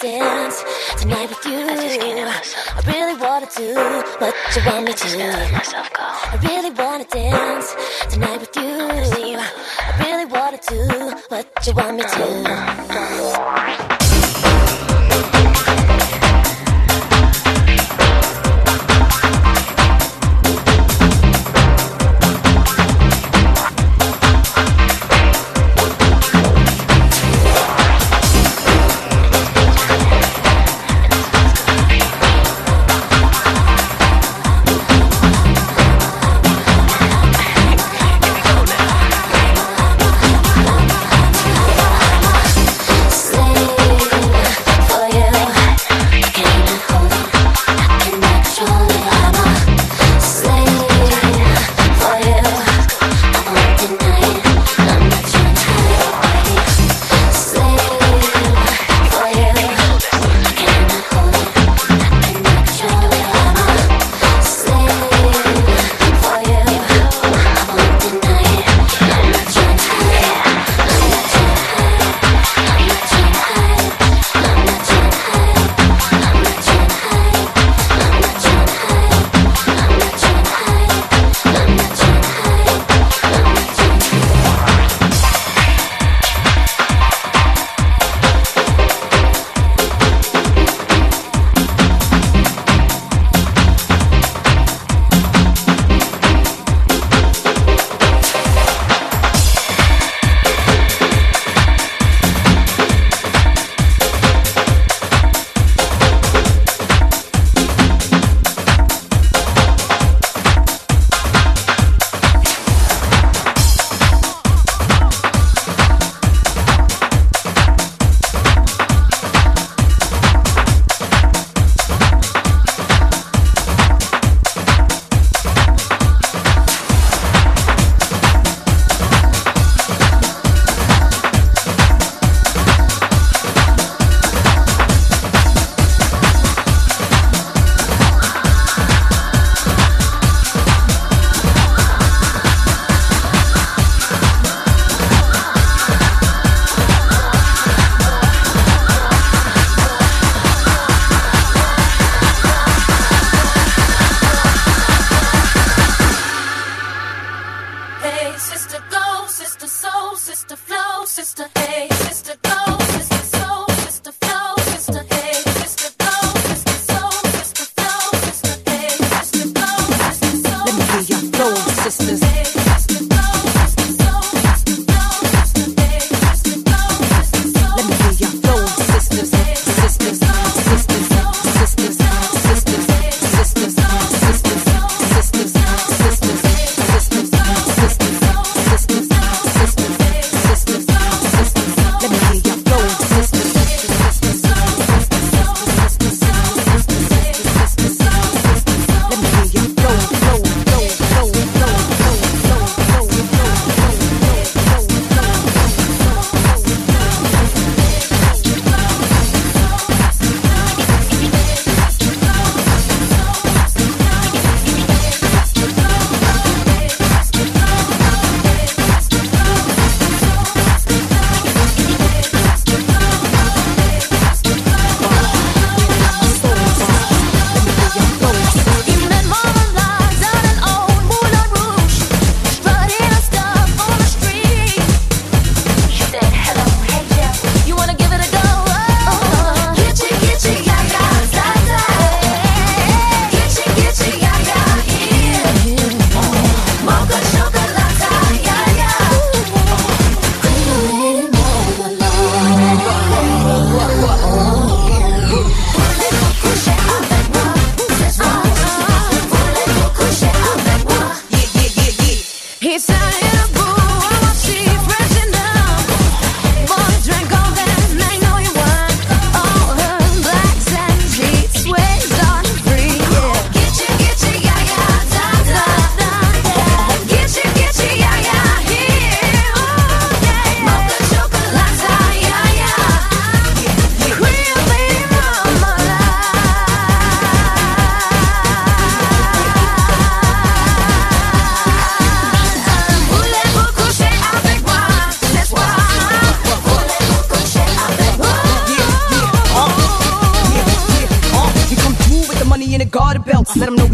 dance tonight with you. I just can't myself. I really wanna do what you want me to. Let myself go. I really wanna dance tonight with you. I really wanna do what you want me to.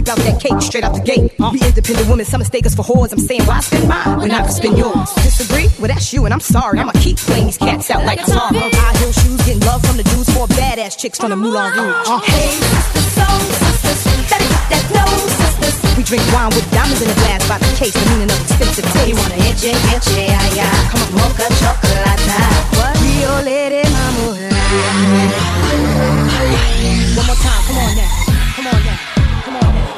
We bout that cake straight out the gate. We independent women, some mistake us for whores. I'm saying, why spend mine when I can spend yours? Disagree? Well, that's you, and I'm sorry. I'ma keep playing these cats out like tomorrow. High heel shoes, getting love from the dudes, four badass chicks from the Moulin Rouge. Uh. Hey, sisters, soul sisters, better get that dough, sisters. We drink wine with diamonds in the glass by the case, the meaning of expensive taste. You wanna enche, enche, ay, yeah. Come on, mocha chocolate. What? Rio Lady Mama. One more time, come on now. Come on now. Come on now.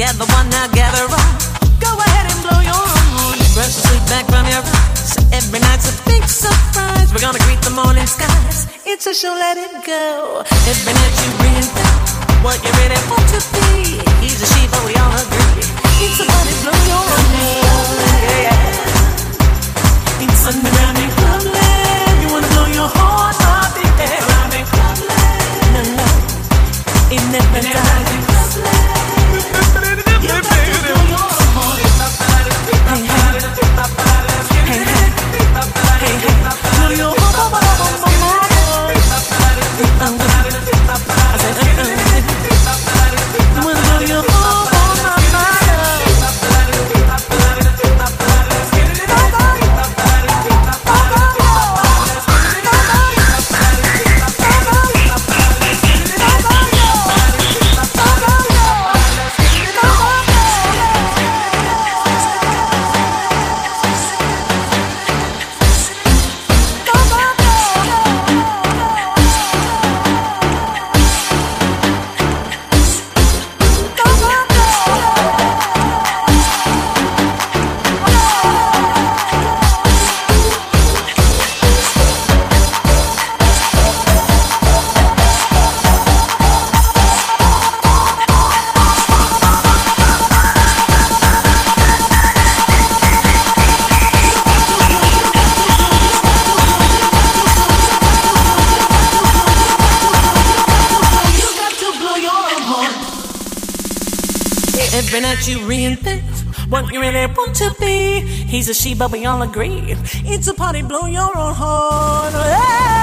together, one now gather. Uh. Go ahead and blow your horn. Brush the back from your eyes. Every night's a big surprise. We're gonna greet the morning skies. It's a show, let it go. What you really want to be. He's a but we all agree. It's blow your horn. Yeah. It's what you really want to be. He's a she, but we all agree. It's a party, blow your own horn.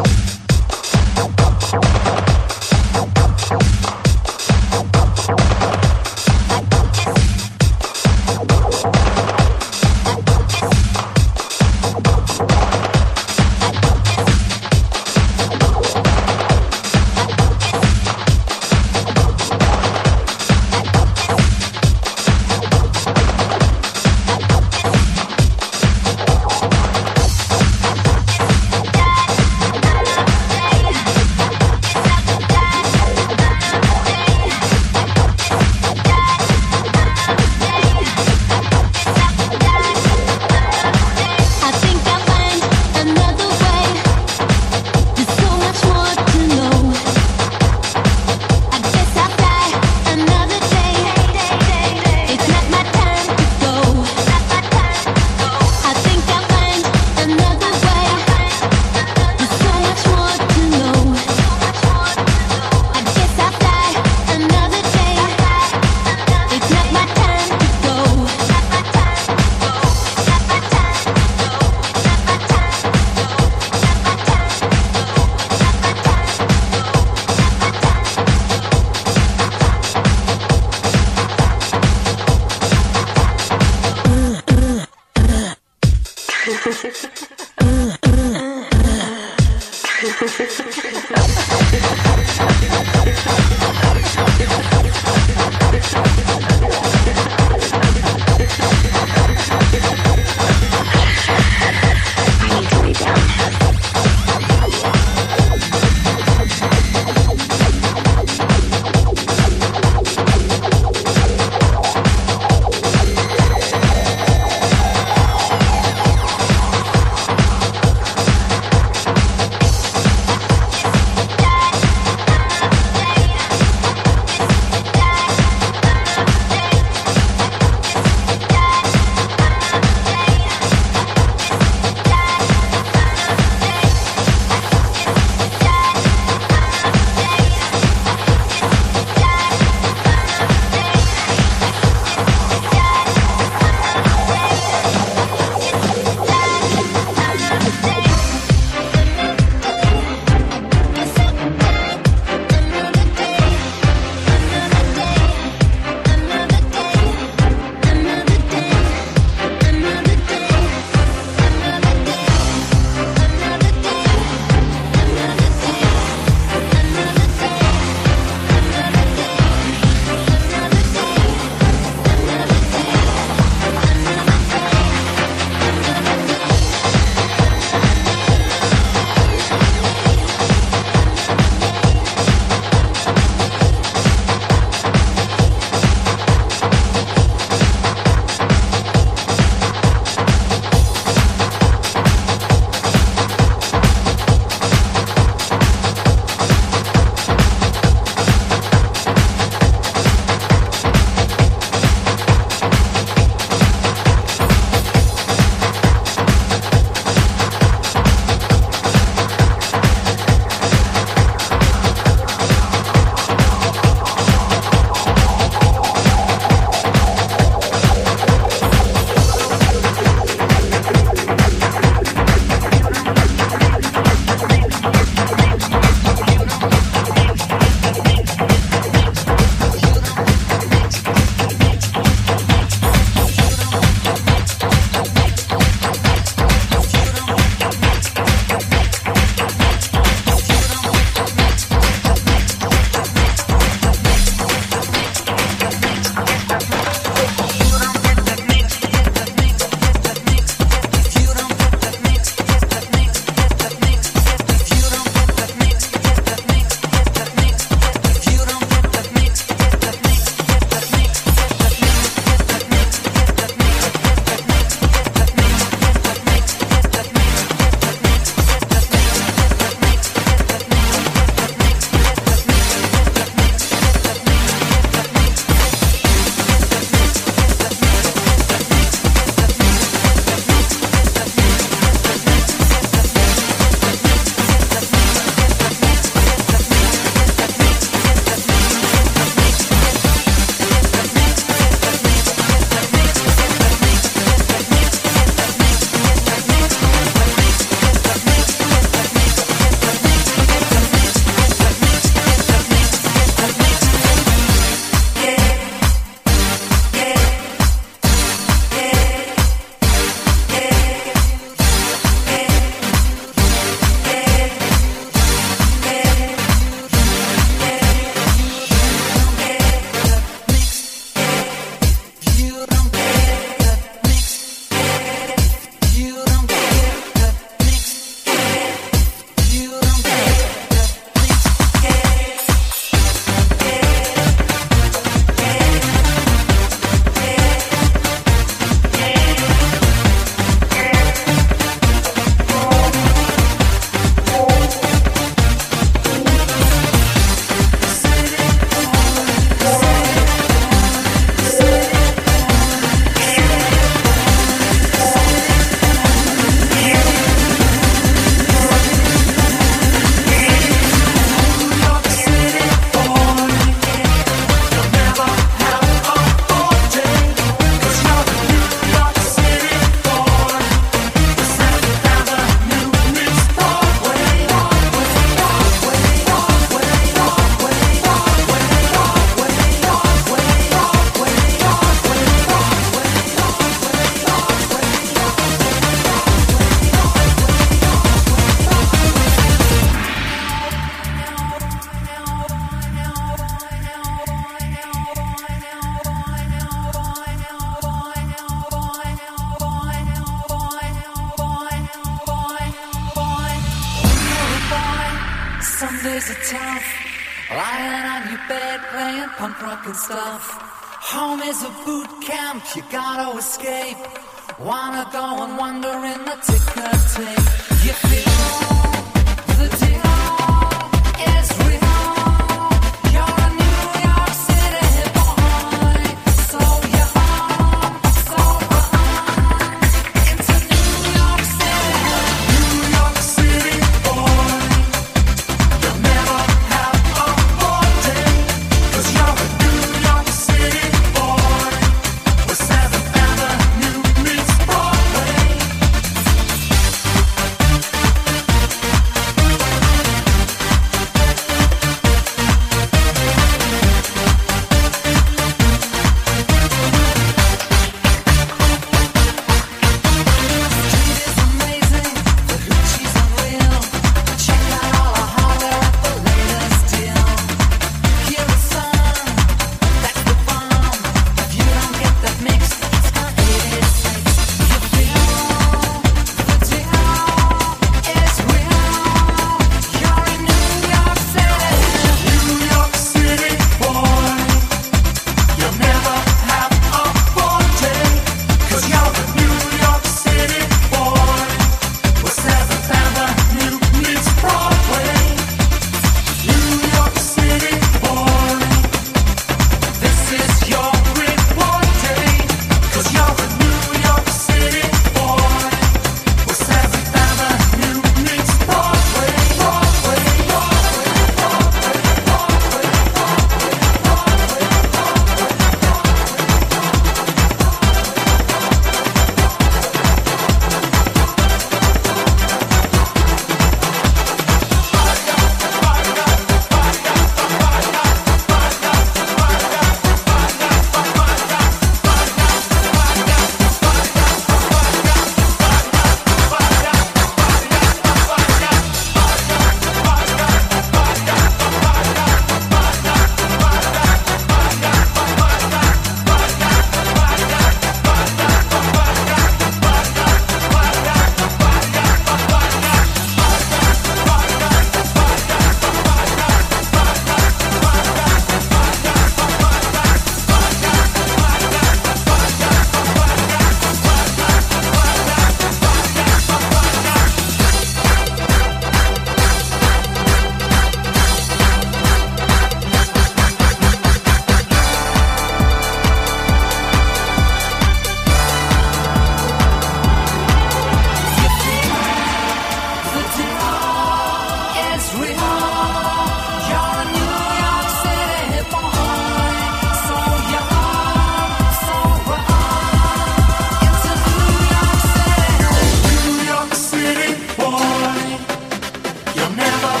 never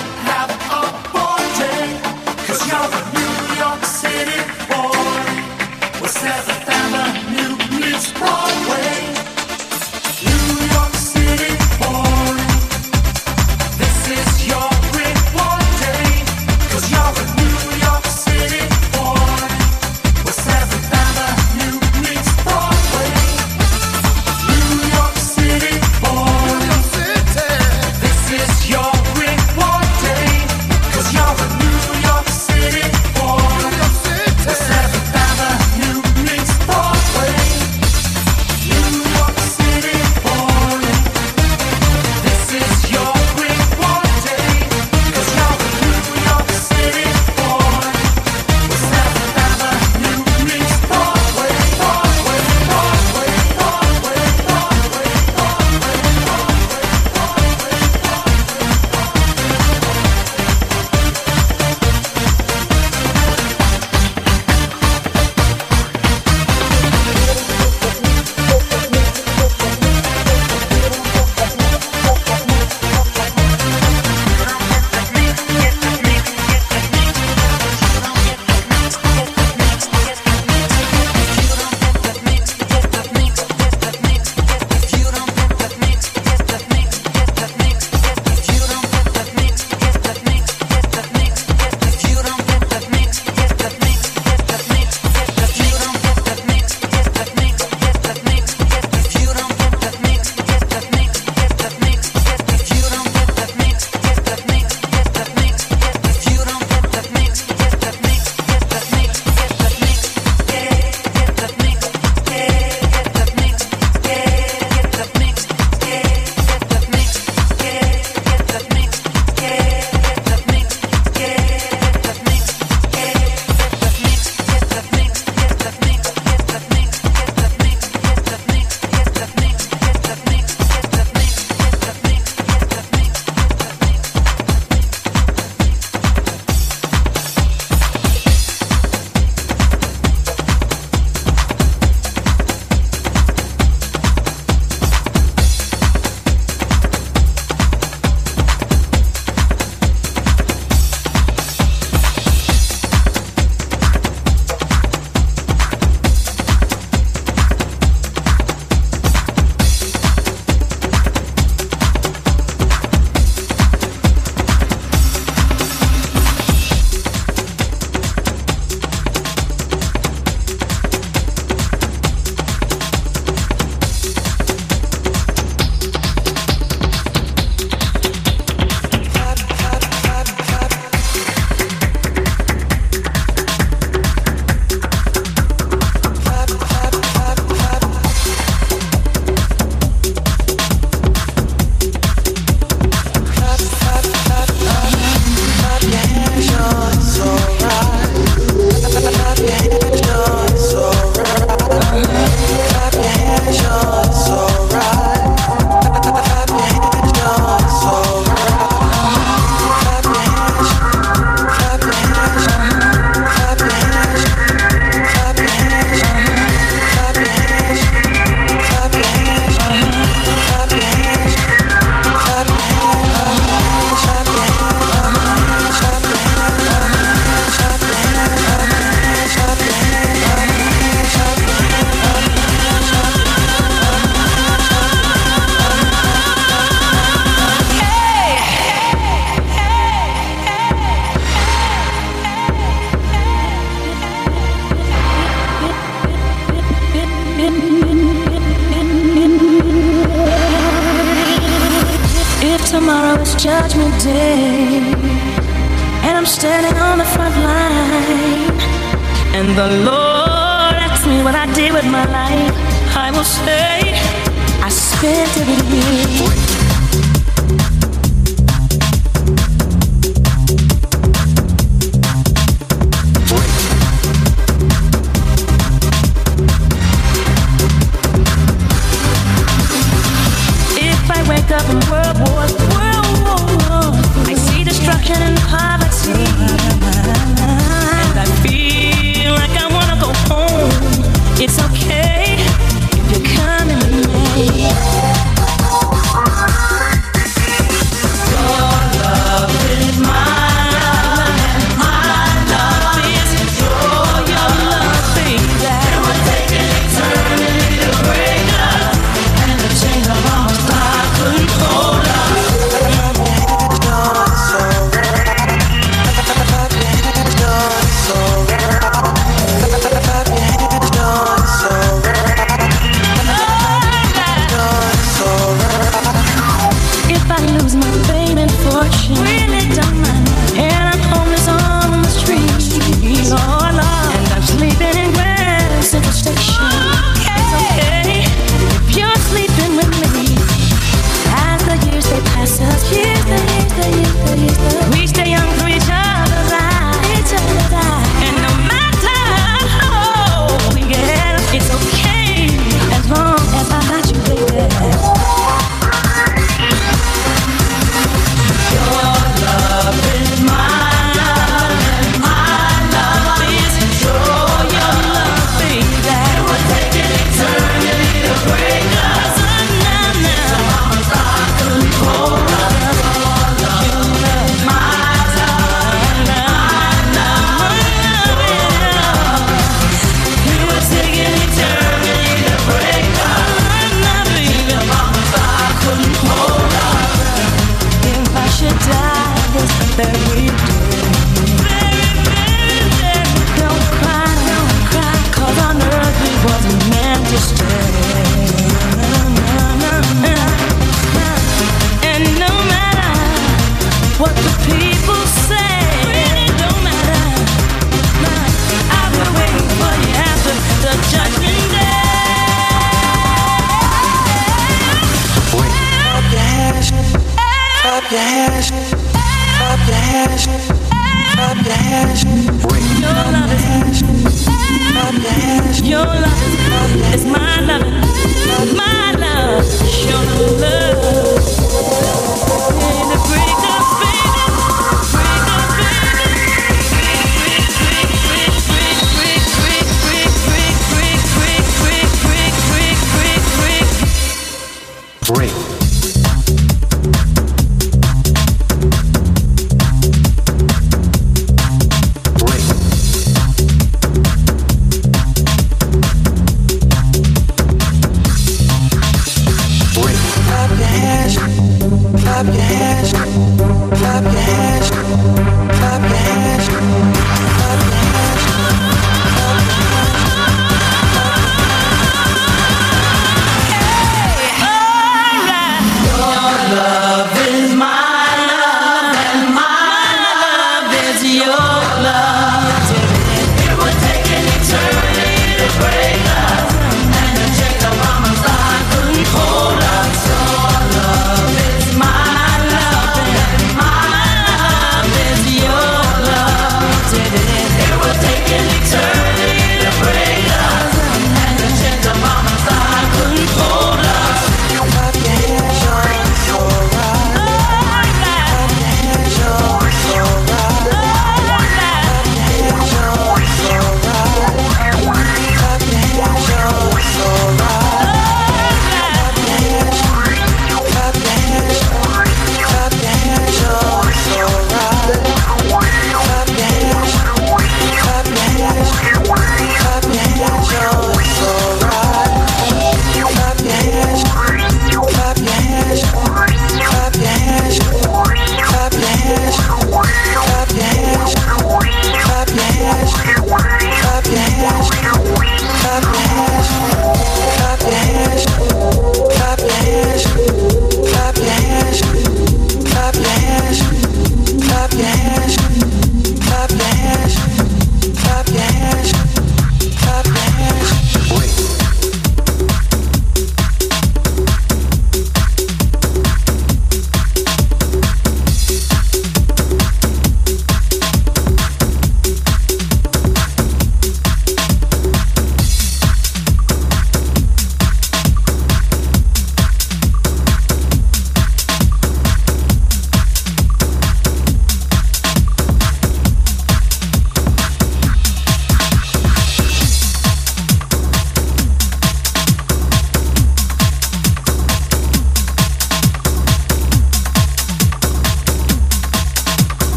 Great.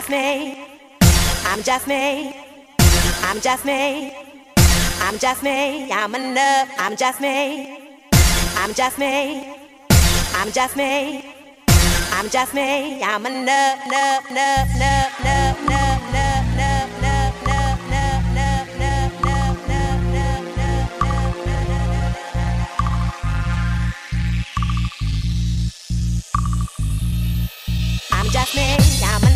I'm just me. I'm just me. I'm just me. I'm enough. I'm just me. I'm just me. I'm just me. I'm just me. I'm enough. Enough. Enough. Enough. Enough. Enough. just me. I'm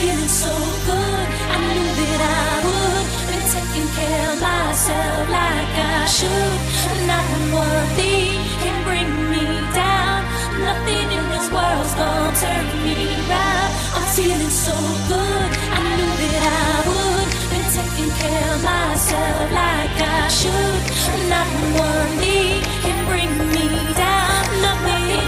feeling so good. I knew that I would. Been taking care of myself like I should. Nothing worthy can bring me down. Nothing in this world's gonna turn me around. I'm feeling so good. I knew that I would. Been taking care of myself like I should. Nothing worthy can bring me down. Nothing.